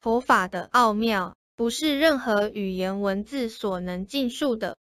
佛法的奥妙不是任何语言文字所能尽述的。